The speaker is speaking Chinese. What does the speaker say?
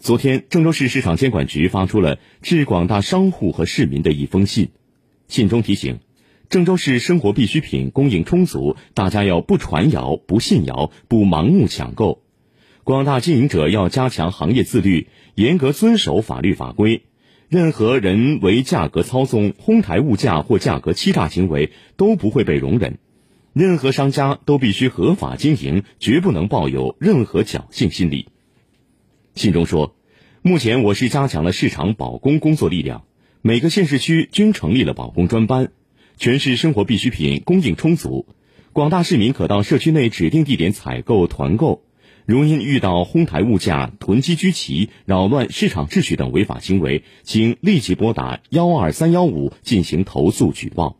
昨天，郑州市市场监管局发出了致广大商户和市民的一封信，信中提醒，郑州市生活必需品供应充足，大家要不传谣、不信谣、不盲目抢购。广大经营者要加强行业自律，严格遵守法律法规。任何人为价格操纵、哄抬物价或价格欺诈行为都不会被容忍。任何商家都必须合法经营，绝不能抱有任何侥幸心理。信中说，目前我市加强了市场保供工作力量，每个县市区均成立了保供专班，全市生活必需品供应充足，广大市民可到社区内指定地点采购团购。如因遇到哄抬物价、囤积居奇、扰乱市场秩序等违法行为，请立即拨打幺二三幺五进行投诉举报。